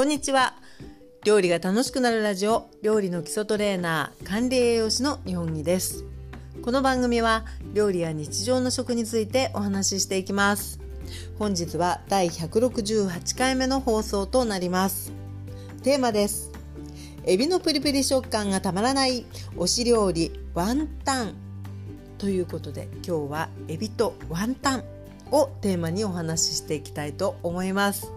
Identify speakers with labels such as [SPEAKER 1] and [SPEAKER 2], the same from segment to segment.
[SPEAKER 1] こんにちは。料理が楽しくなるラジオ料理の基礎トレーナー管理栄養士の日本木です。この番組は料理や日常の食についてお話ししていきます。本日は第168回目の放送となります。テーマです。エビのプリプリ食感がたまらない推し料理ワンタン。ということで今日はエビとワンタン。をテーマにお話ししていきたいと思います。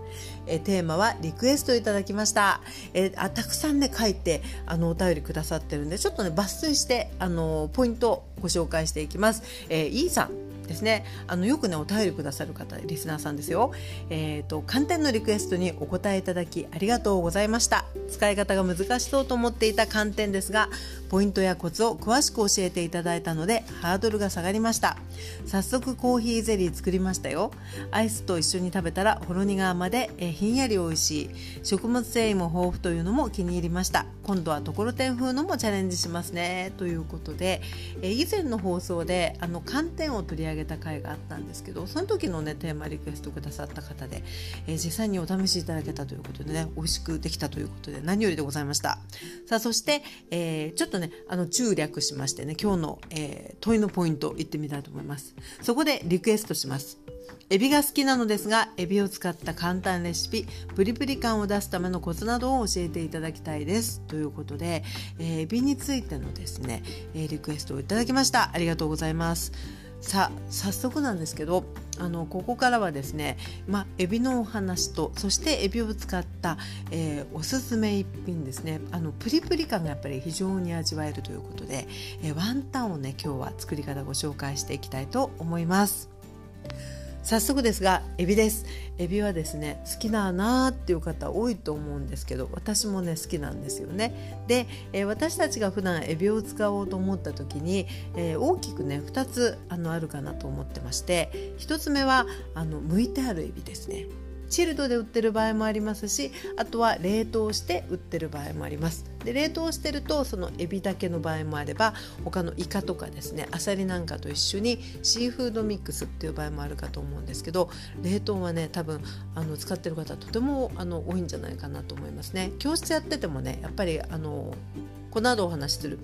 [SPEAKER 1] えテーマはリクエストいただきました。えあたくさんね書いてあのお便りくださってるんでちょっとね抜粋してあのポイントをご紹介していきます。えー、イーさんですねあのよくねお便りくださる方リスナーさんですよえっ、ー、と寒天のリクエストにお答えいただきありがとうございました使い方が難しそうと思っていた寒天ですがポイントやコツを詳しく教えていただいたのでハードルが下がりました。早速コーヒーゼリー作りましたよ。アイスと一緒に食べたらほろ苦甘でえひんやり美味しい。食物繊維も豊富というのも気に入りました。今度はところてん風のもチャレンジしますね。ということでえ以前の放送であの寒天を取り上げた回があったんですけどその時のねテーマリクエストくださった方で、え、実際にお試しいただけたということでね美味しくできたということで何よりでございました。さあそして、えー、ちょっとねねあの中略しましてね今日の、えー、問いのポイントいってみたいと思います。そこでリクエストします。エビが好きなのですがエビを使った簡単レシピプリプリ感を出すためのコツなどを教えていただきたいです。ということで、えー、エビについてのですね、え、リクエストをいただきました。ありがとうございます。さあ早速なんですけどあのここからはですね、まあ、エビのお話とそしてエビを使った、えー、おすすめ一品ですねあのプリプリ感がやっぱり非常に味わえるということで、えー、ワンタンをね今日は作り方ご紹介していきたいと思います。早速ですがエビです。エビはですね好きだなーっていう方多いと思うんですけど私もね好きなんですよね。で、えー、私たちが普段エビを使おうと思った時に、えー、大きくね2つあのあるかなと思ってまして1つ目はあの剥いてあるエビですね。チルドで売ってる場合もありますしあとは冷凍して売ってる場合もあります。で冷凍してるとそのエビだけの場合もあれば他のイカとかですねアサリなんかと一緒にシーフードミックスっていう場合もあるかと思うんですけど冷凍はね多分あの使ってる方とてもあの多いんじゃないかなと思いますね。教室やっててもねやっぱりあのこの後お話しする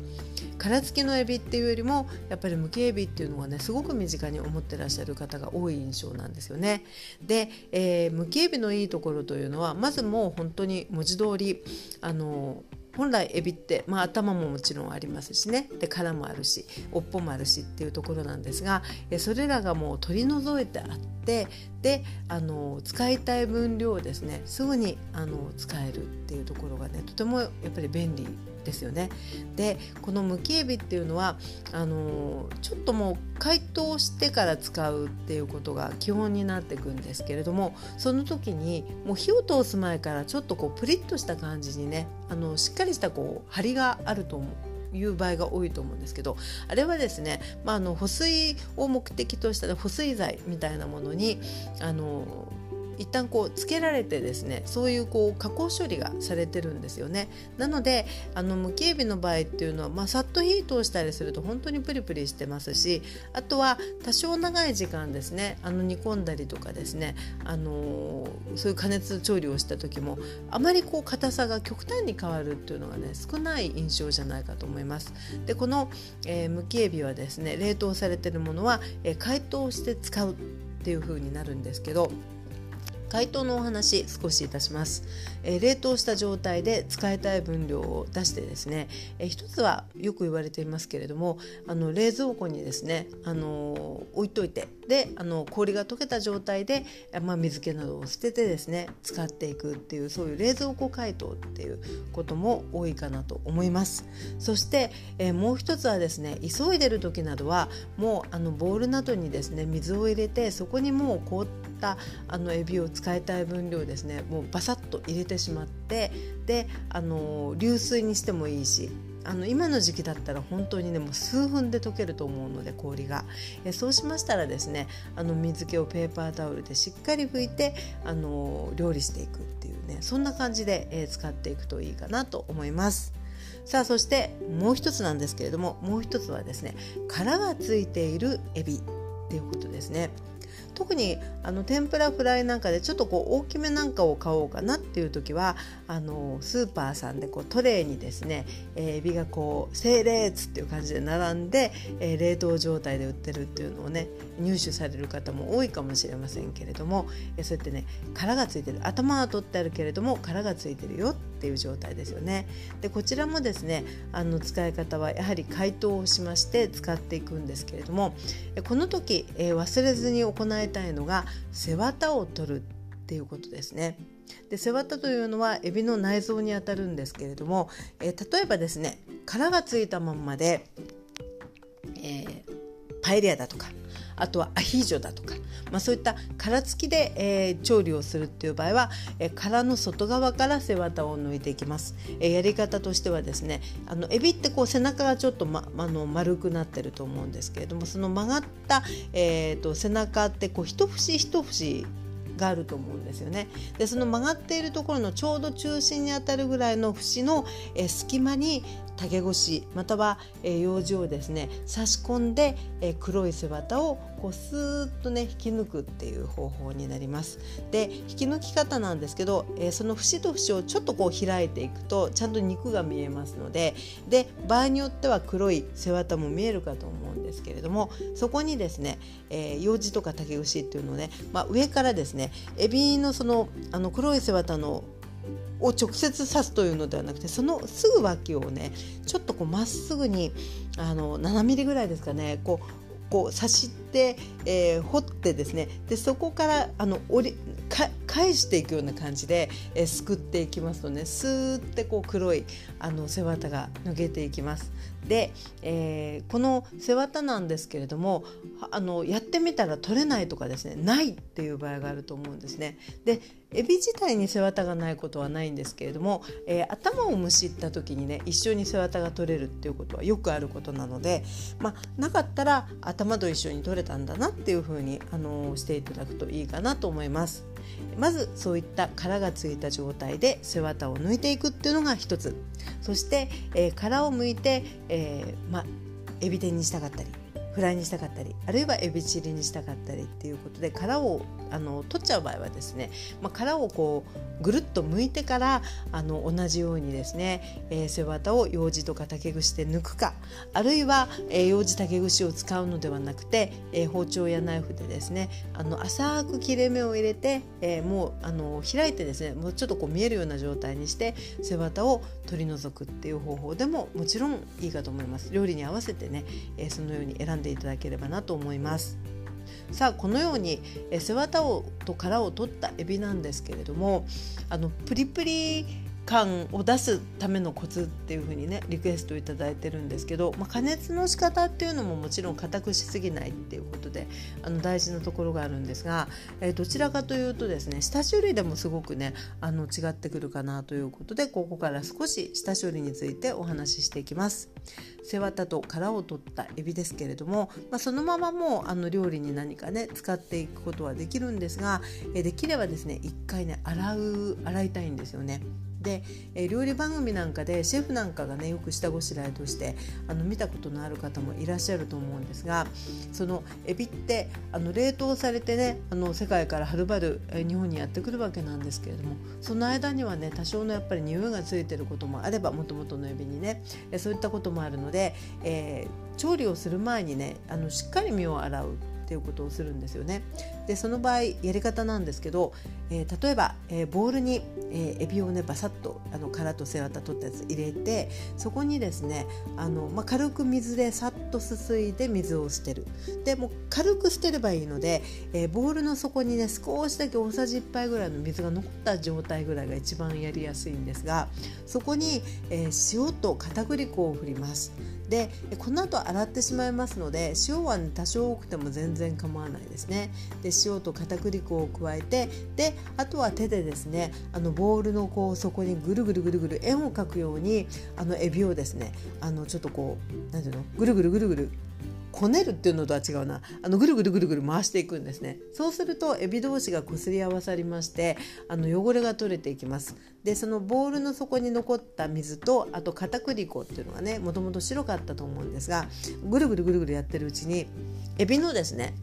[SPEAKER 1] 殻付きのエビっていうよりもやっぱりむきエビっていうのがねすごく身近に思ってらっしゃる方が多い印象なんですよね。で、えー、むきエビのいいところというのはまずもう本当に文字通りあの本来エビって、まあ、頭ももちろんありますしねで殻もあるし尾っぽもあるしっていうところなんですがそれらがもう取り除いてあってであの使いたい分量をですねすぐにあの使えるっていうところがねとてもやっぱり便利ですよね。でこのむきエビっていうのはあのちょっともう解凍してから使うっていうことが基本になっていくんですけれどもその時にもう火を通す前からちょっとこうプリッとした感じにねあのしっかりしたこう張りがあると思う。いう場合が多いと思うんですけどあれはですね、まあ、あの保水を目的とした保水剤みたいなものにあの一旦こうつけられてですねそういうこう加工処理がされてるんですよね。なのであのむきエビの場合っていうのは、まあ、さっと火通したりすると本当にプリプリしてますしあとは多少長い時間ですねあの煮込んだりとかですねあのそういう加熱調理をした時もあまりこう硬さが極端に変わるっていうのがね少ない印象じゃないかと思います。でこの、えー、むきエビはですね冷凍されてるものは、えー、解凍して使うっていう風になるんですけど回答のお話少しいたします、えー、冷凍した状態で使いたい分量を出してですね、えー、一つはよく言われていますけれどもあの冷蔵庫にですね、あのー、置いといてであの氷が溶けた状態で、まあ、水気などを捨ててですね使っていくっていうそういう冷蔵庫解凍っていうことも多いかなと思います。そして、えー、もう一つはですね急いでる時などはもうあのボウルなどにですね水を入れてそこにもう凍ったあのエビを使いたい分量ですねもうバサッと入れてしまってであの流水にしてもいいしあの今の時期だったら本当にねもう数分で溶けると思うので氷がえそうしましたらですねあの水気をペーパータオルでしっかり拭いてあの料理していくっていうねそんな感じで、え使っていくといいかなと思います。さあそしてもう一つなんですけれどももう一つはですね殻がついているエビっていうことですね。特にあの天ぷらフライなんかでちょっとこう大きめなんかを買おうかなっていう時はあのスーパーさんでこうトレーにですね、え、エビがこう整列っていう感じで並んで、え、冷凍状態で売ってるっていうのをね入手される方も多いかもしれませんけれども、え、そうやってね殻がついてる頭は取ってあるけれども殻がついてるよってていう状態ですよね。でこちらもですねあの使い方はやはり解凍をしまして使っていくんですけれどもこの時、えー、忘れずに行いたいのが背わたを取るっていうことですね。で背わたというのはエビの内臓にあたるんですけれども、えー、例えばですね殻がついたまんまで、えー、パエリアだとかあとはアヒージョだとか、まあ、そういった殻付きで、えー、調理をするっていう場合は、えー、殻の外側から背わたを抜いていきます、えー、やり方としてはですねあのエビってこう背中がちょっと、ま、あの丸くなってると思うんですけれどもその曲がった、えーと、背中ってこう一節一節があると思うんですよね。でその曲がっているところのちょうど中心にあたるぐらいの節の、え隙間に竹串または、えー、用紙をですね差し込んで、えー、黒い背わたをこうスーッとね引き抜くっていう方法になります。で引き抜き方なんですけど、えー、その節と節をちょっとこう開いていくとちゃんと肉が見えますのでで場合によっては黒い背わたも見えるかと思うんですけれどもそこにですね、えー、用紙とか竹串っていうのをね、まあ、上からですねエビのそのあの黒い背わたのを直接刺すというのではなくてそのすぐ脇をねちょっとこうまっすぐにあの7ミリぐらいですかねこうこう刺して、えー、掘ってですねでそこからあの折り返していくような感じで、えー、すくっていきますとねスーってこう黒いあの背わたが抜けていきます。で、えー、この背わたなんですけれどもあのやってみたら取れないとかですねないっていう場合があると思うんですね。でエビ自体に背わたがないことはないんですけれども、えー、頭をむしった時にね一緒に背わたが取れるっていうことはよくあることなので、まあ、なかったら頭と一緒に取れたんだなっていう風に、あの、していただくといいかなと思います。まずそういった殻がついた状態で背わたを抜いていくっていうのが一つそして、えー、殻を剥いて、えー、ま、エビ天にしたかったりフライにしたかったりあるいはエビチリにしたかったりっていうことで殻をあの取っちゃう場合はですね、まあ、殻をこうぐるっと剥いてからあの同じようにですね、えー、背わたを楊枝とか竹串で抜くかあるいは、えー、楊枝竹串を使うのではなくて、えー、包丁やナイフでですねあの浅く切れ目を入れて、えー、もうあの開いてですねもうちょっとこう見えるような状態にして背わたを取り除くっていう方法でももちろんいいかと思います。料理に合わせてね、えー、そのように選んでいただければなと思います。さあこのように背わたをと殻を取ったエビなんですけれどもあのプリプリ感を出すためのコツっていう風にねリクエストいただいてるんですけど、まあ、加熱の仕方っていうのももちろん硬くしすぎないっていうことであの大事なところがあるんですが、えー、どちらかというとですね下処理でもすごくねあの違ってくるかなということでここから少し下処理についてお話ししていきます。背わたと殻を取ったエビですけれども、まあ、そのままもうあの料理に何かね使っていくことはできるんですが、えー、できればですね一回ね洗う洗いたいんですよね。で、えー、料理番組なんかでシェフなんかがねよく下ごしらえとしてあの見たことのある方もいらっしゃると思うんですがそのエビってあの冷凍されてねあの世界からはるばる、えー、日本にやってくるわけなんですけれどもその間にはね多少のやっぱり匂いがついてることもあればもともとのエビにね、えー、そういったこともあるので、えー、調理をする前にねあのしっかり身を洗う。っていうことをするんですよね。でその場合やり方なんですけど、えー、例えば、えー、ボウルに、えー、エビをねバサッとあの殻と背わた取ったやつ入れてそこにですねあの、まあ、軽く水でさっとすすいで水を捨てるでも軽く捨てればいいので、えボウルの底にね少しだけ大さじ1杯ぐらいの水が残った状態ぐらいが一番やりやすいんですがそこに、え塩と片栗粉を振ります。でこの後洗ってしまいますので塩は、ね、多少多くても全然構わないですね。で塩と片栗粉を加えてであとは手でですねあのボウルのこう底にぐるぐるぐるぐる円を描くようにあのエビをですねあのちょっとこう何ていうのぐるぐるぐるぐるこねるっていうのとは違うな。あのぐるぐるぐるぐる回していくんですね。そうするとエビ同士がこすり合わさりましてあの汚れが取れていきます。でそのボウルの底に残った水とあと片栗粉っていうのがねもともと白かったと思うんですがぐるぐるぐるぐるやってるうちにエビのですね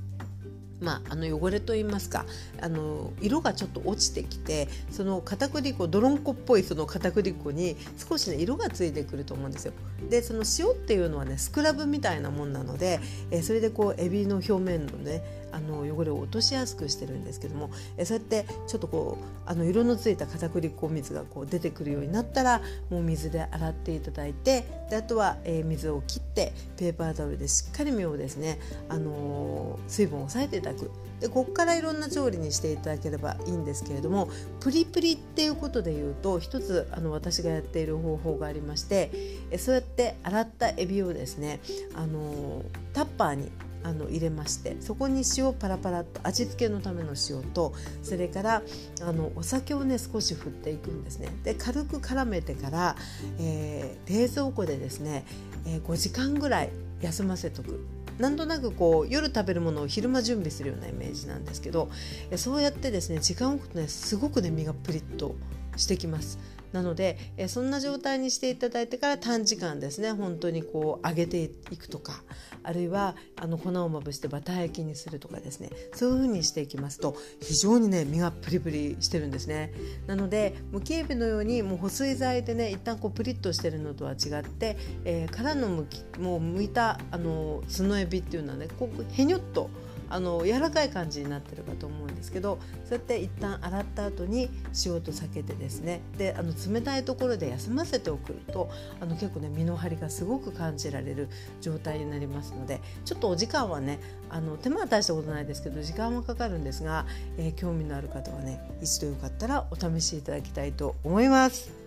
[SPEAKER 1] まあ、あの汚れといいますかあの色がちょっと落ちてきてその片栗粉泥んこっぽいその片栗粉に少しね色がついてくると思うんですよ。でその塩っていうのはねスクラブみたいなもんなので、えそれでこうエビの表面のねあの汚れを落としやすくしてるんですけどもえそうやってちょっとこうあの色のついた片栗粉水がこう出てくるようになったらもう水で洗っていただいてであとは、えー、水を切ってペーパータオルでしっかり身をですね、あのー、水分を抑えていただく。でここからいろんな調理にしていただければいいんですけれどもプリプリっていうことで言うと一つあの私がやっている方法がありましてえそうやって洗ったエビをですね、あのタッパーにあの入れましてそこに塩パラパラと味付けのための塩とそれからあのお酒をね少し振っていくんですね。で軽く絡めてから、えー、冷蔵庫でですね、えー、5時間ぐらい休ませとく。なんとなくこう夜食べるものを昼間準備するようなイメージなんですけどそうやってですね時間を置くとねすごくね身がプリッとしてきます。なので、えそんな状態にしていただいてから短時間ですね。本当にこう揚げていくとかあるいはあの粉をまぶしてバター焼きにするとかですね。そういう風にしていきますと非常にね身がプリプリしてるんですね。なのでむきエビのようにもう保水剤でね一旦こうプリッとしてるのとは違って、えー、殻のむきもう剥いたあの角エビっていうのはねこうへにょっとあの柔らかい感じになってるかと思うんですけどそうやって一旦洗った後に塩と酒でですねであの冷たいところで休ませておくとあの結構ね身の張りがすごく感じられる状態になりますのでちょっとお時間はねあの手間は大したことないですけど時間はかかるんですが、えー、興味のある方はね一度よかったらお試しいただきたいと思います。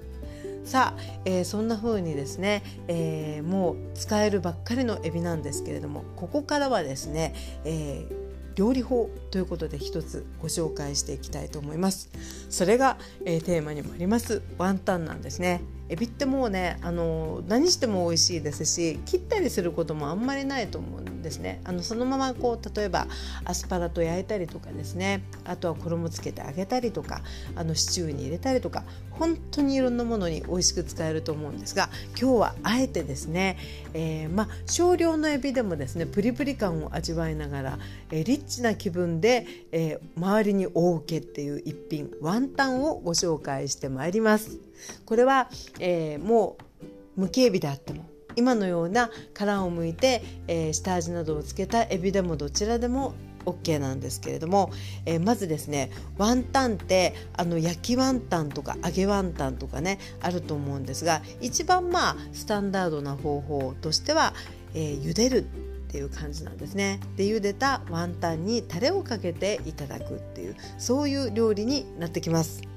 [SPEAKER 1] さあ、えー、そんな風にですね、えー、もう使えるばっかりのエビなんですけれどもここからはですね、えー料理法ということで一つご紹介していきたいと思います。それが、えー、テーマにもあります。ワンタンなんですね。エビってもうねあの何しても美味しいですし切ったりすることもあんまりないと思うんですねあのそのままこう例えばアスパラと焼いたりとかですねあとは衣つけて揚げたりとかあのシチューに入れたりとか本当にいろんなものに美味しく使えると思うんですが今日はあえてですね、えー、まあ少量のエビでもですねプリプリ感を味わいながら、えー、リッチな気分で、えー、周りに大受けっていう一品ワンタンをご紹介してまいります。これは、えー、もうむきエビであっても今のような殻をむいて、えー、下味などをつけたエビでもどちらでも OK なんですけれども、えー、まずですねワンタンってあの焼きワンタンとか揚げワンタンとかねあると思うんですが一番まあスタンダードな方法としては、えー、茹でるっていう感じなんですね。で茹でたワンタンにタレをかけていただくっていうそういう料理になってきます。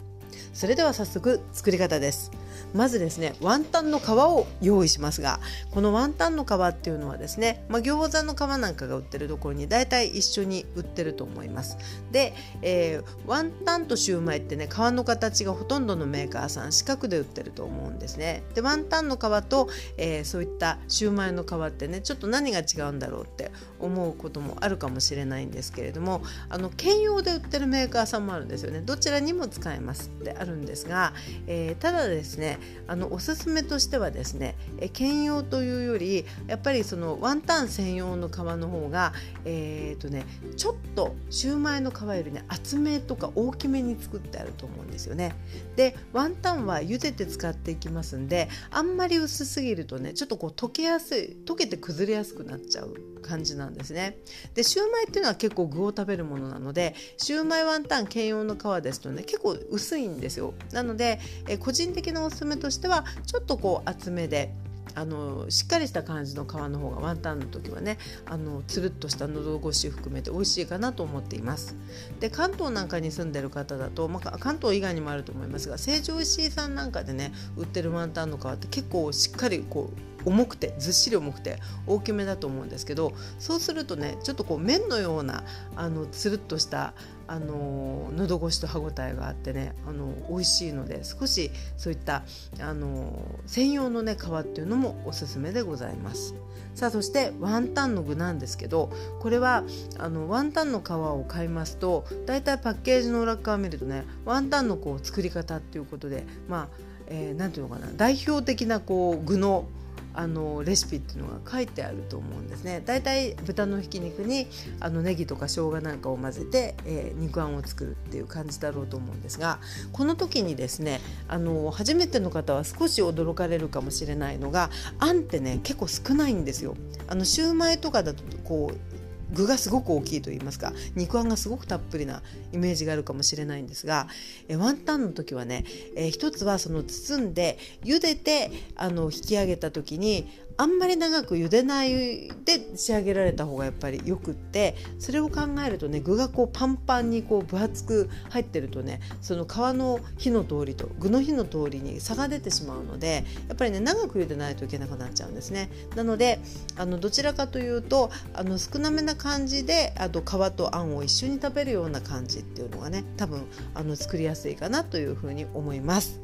[SPEAKER 1] それでは早速作り方です。まずですねワンタンの皮を用意しますがこのワンタンの皮っていうのはですね、まあ、餃子の皮なんかが売ってるところに大体一緒に売ってると思います。で、えー、ワンタンとシューマイってね皮の形がほとんどのメーカーさん四角で売ってると思うんですね。でワンタンの皮と、えー、そういったシューマイの皮ってねちょっと何が違うんだろうって思うこともあるかもしれないんですけれどもあの兼用で売ってるメーカーさんもあるんですよね。どちらにも使えます。ってあるんですが、えー、ただですねあのおすすめとしてはですねえ兼用というよりやっぱりそのワンタン専用の皮の方がえー、とねちょっとシューマイの皮よりね厚めとか大きめに作ってあると思うんですよね。でワンタンは茹でて使っていきますんであんまり薄すぎるとねちょっとこう溶けやすい溶けて崩れやすくなっちゃう感じなんですね。でシューマイっていうのは結構具を食べるものなのでシューマイワンタン兼用の皮ですとね結構薄いんですよ。なのでえ個人的なおすすめとしてはちょっとこう厚めであのしっかりした感じの皮の方がワンタンの時はねあのつるっとした喉越し含めて美味しいかなと思っています。で関東なんかに住んでる方だと、まあ、関東以外にもあると思いますが成城石井さんなんかでね売ってるワンタンの皮って結構しっかりこう重くてずっしり重くて大きめだと思うんですけどそうするとねちょっとこう麺のようなあのつるっとしたあの喉越しと歯ごたえがあってねあの美味しいので少しそういったあの専用のね皮っていうのもおすすめでございます。さあそしてワンタンの具なんですけどこれはあのワンタンの皮を買いますとだいたいパッケージの裏側見るとねワンタンのこう作り方っていうことでまあ、えー、て言うのかな代表的なこう具のあのレシピっていうのが書いてあると思うんですね。だいたい豚のひき肉にあのネギとか生姜なんかを混ぜて、えー、肉あんを作るっていう感じだろうと思うんですがこの時にですねあの初めての方は少し驚かれるかもしれないのがあんってね結構少ないんですよ。あのシューマイとかだとこう具がすごく大きいと言いますか肉あんがすごくたっぷりなイメージがあるかもしれないんですがえワンタンの時はね、えー、一つはその包んで茹でてあの引き上げた時にあんまり長く茹でないで仕上げられた方がやっぱりよくってそれを考えるとね具がこうパンパンにこう分厚く入ってるとねその皮の火の通りと具の火の通りに差が出てしまうのでやっぱりね長く茹でないといけなくなっちゃうんですね。なのであのどちらかというとあの少なめな感じであと皮とあんを一緒に食べるような感じっていうのがね多分あの作りやすいかなというふうに思います。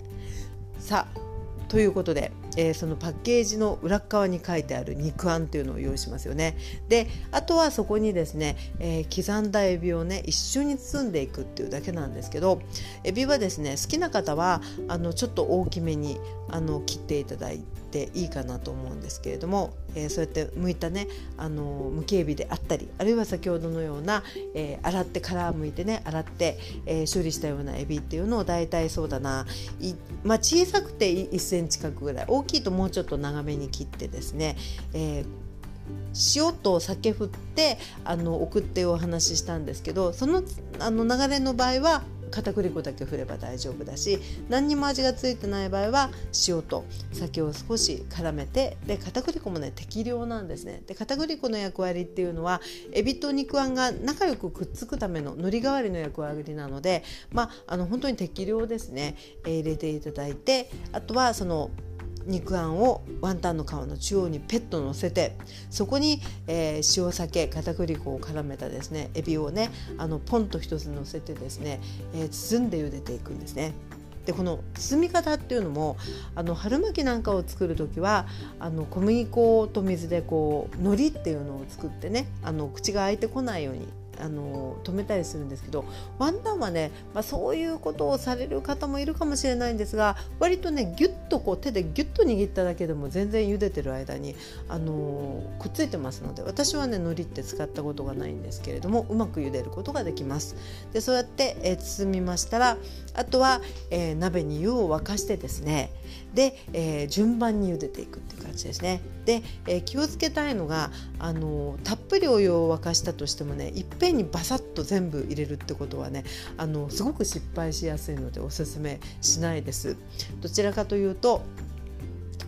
[SPEAKER 1] さあということで、えー、そのパッケージの裏側に書いてある肉あんというのを用意しますよね。であとはそこにですね、えー、刻んだエビをね一緒に包んでいくっていうだけなんですけどエビはですね好きな方はあのちょっと大きめにあの切っていただいていいかなと思うんですけれども、えー、そうやって剥いたねあのむきエビであったりあるいは先ほどのような、えー、洗って殻むいてね洗って、えー、処理したようなエビっていうのを大体そうだな。まあ、小さくて1センチ角ぐらい大きいともうちょっと長めに切ってですね、え塩と酒振ってあの送ってお話ししたんですけどそのあの流れの場合は片栗粉だけ振れば大丈夫だし何にも味がついてない場合は塩と酒を少し絡めてで片栗粉もね適量なんですね。で片栗粉の役割っていうのはエビと肉あんが仲良くくっつくための海苔代わりの役割なのでまああの本当に適量ですね、えー、入れていただいてあとはその肉あんをワンタンの皮の中央にペット乗せてそこに、えー、塩酒片栗粉を絡めたですねエビをねあのポンと一つ乗せてですね、えー、包んで茹でていくんですね。でこの包み方っていうのもあの春巻きなんかを作る時はあの小麦粉と水でこう海苔っていうのを作ってねあの口が開いてこないようにあの止めたりするんですけどワンタンはね、まあ、そういうことをされる方もいるかもしれないんですが割とねギュッとこう手でギュッと握っただけでも全然茹でてる間にあのくっついてますので私はね海苔って使ったことがないんですけれどもうまく茹でることができます。でそうやって、えー、包みましたらあとは、えー、鍋に湯を沸かしてですねで、えー、順番に茹でていくっていう感じですね。で、えー、気をつけたいのがあのたっぷりお湯を沸かしたとしてもねいっぺんにバサッと全部入れるってことはねあのすごく失敗しやすいのでおすすめしないです。どちらかというと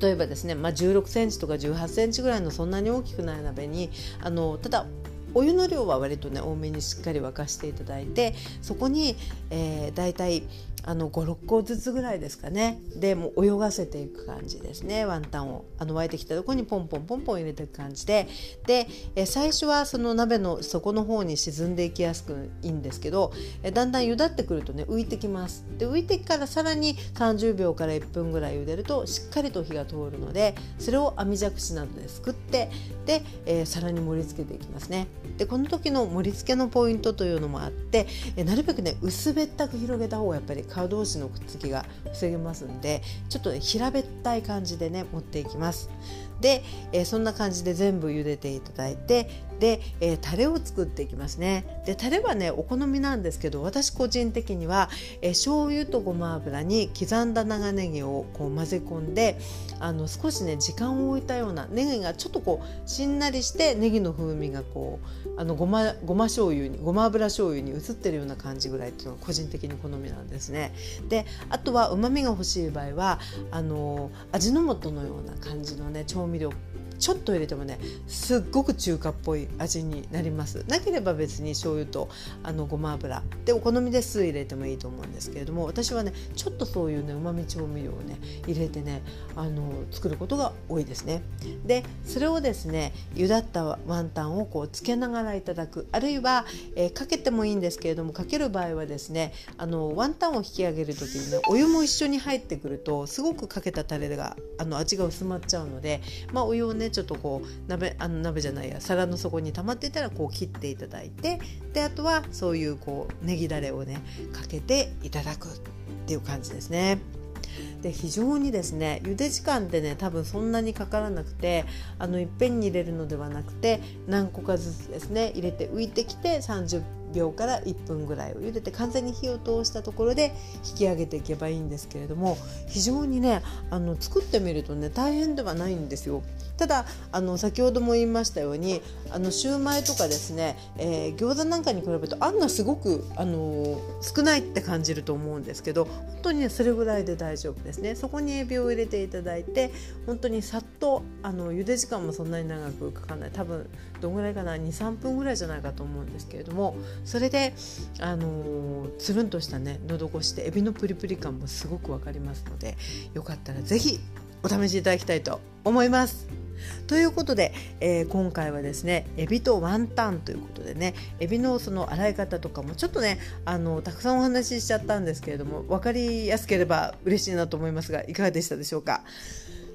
[SPEAKER 1] 例えばですね、まあ、16センチとか18センチぐらいのそんなに大きくない鍋にあのただお湯の量は割とね多めにしっかり沸かしていただいてそこに、えー、大体あの56個ずつぐらいですかね。でもう泳がせていく感じですね。ワンタンを。あの沸いてきたところにポンポンポンポン入れていく感じで。でえ最初はその鍋の底の方に沈んでいきやすくいいんですけどえだんだん茹だってくるとね浮いてきます。で浮いてからさらに30秒から1分ぐらい茹でるとしっかりと火が通るのでそれを網じゃくしなどですくってで、えー、皿に盛り付けていきますね。でこの時の盛り付けのポイントというのもあってえなるべくね薄べったく広げた方がやっぱり顔同士のくっつきが防げますんでちょっと、ね、平べったい感じでね持っていきます。で、えー、そんな感じで全部茹でていただいてで、えー、タレを作っていきますねでタレはねお好みなんですけど私個人的には、えー、醤油とごま油に刻んだ長ネギをこう混ぜ込んであの少しね時間を置いたようなネギがちょっとこうしんなりしてネギの風味がこうあのごまごま醤油にごま油醤油に移ってるような感じぐらいっていうのが個人的に好みなんですね。であとはうまみが欲しい場合はあの味の素のような感じのね調味料ちょっと入れてもねすっごく中華っぽい味になります。なければ別に醤油とあのごま油。でお好みで酢入れてもいいと思うんですけれども私はねちょっとそういうねうまみ調味料をね入れてねあの作ることが多いですね。でそれをですね茹だったワンタンをこうつけながらいただく。あるいは、えー、かけてもいいんですけれどもかける場合はですねあのワンタンを引き上げる時にねお湯も一緒に入ってくるとすごくかけたタレがあの味が薄まっちゃうので、まあ、お湯をねちょっとこう鍋あの鍋じゃないや皿の底に溜まっていたらこう切っていただいてであとはそういうこうネギだれをねかけていただくっていう感じですね。で非常にですね茹で時間ってね多分そんなにかからなくてあのいっぺんに入れるのではなくて何個かずつですね入れて浮いてきて30秒から1分ぐらいを茹でて完全に火を通したところで引き上げていけばいいんですけれども非常にねあの作ってみるとね大変ではないんですよ。ただあの先ほども言いましたようにあのシューマイとかですね、えー、餃子なんかに比べるとあんがすごく、あの少ないって感じると思うんですけど本当にねそれぐらいで大丈夫ですねそこにエビを入れていただいて本当にさっとあの茹で時間もそんなに長くかかんない多分どんぐらいかな？23分ぐらいじゃないかと思うんですけれどもそれで、あのつるんとしたね喉越しでエビのプリプリ感もすごく分かりますのでよかったら是非お試しいただきたいと思います。ということで、えー、今回はですねエビとワンタンということでねエビのその洗い方とかもちょっとねあのたくさんお話ししちゃったんですけれども分かりやすければ嬉しいなと思いますがいかがでしたでしょうか？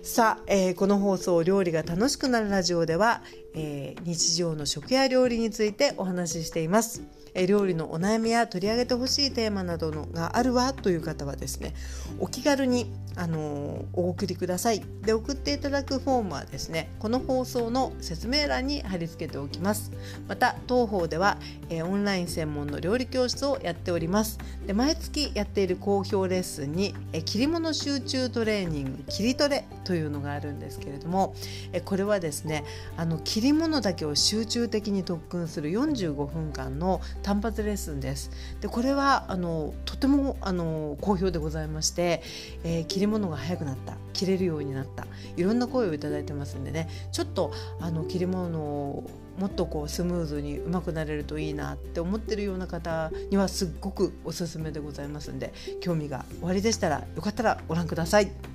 [SPEAKER 1] さあ、えー、この放送「料理が楽しくなるラジオ」では、えー、日常の食や料理についてお話ししています。え料理のお悩みや取り上げてほしいテーマなどのがあるわという方はですねお気軽にあのお送りください。で送っていただくフォームはですねこの放送の説明欄に貼り付けておきます。また当方では、えー、オンライン専門の料理教室をやっております。で毎月やっている好評レッスンに、えー、切り物集中トレーニング切りトレというのがあるんですけれども、え、これはですねあの切り物だけを集中的に特訓する45分間の単発レッスンですでこれはあのとてもあの好評でございまして、えー、切り物が早くなった切れるようになったいろんな声をいただいてますんでねちょっとあの切り物をもっとこうスムーズにうまくなれるといいなって思ってるような方にはすっごくおすすめでございますんで興味がおありでしたらよかったらご覧ください。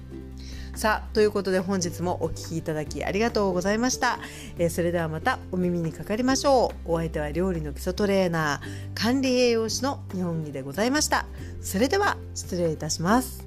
[SPEAKER 1] さあということで本日もお聴きいただきありがとうございました、えー、それではまたお耳にかかりましょう。お相手は料理の基礎トレーナー管理栄養士の日本木でございました。それでは失礼いたします。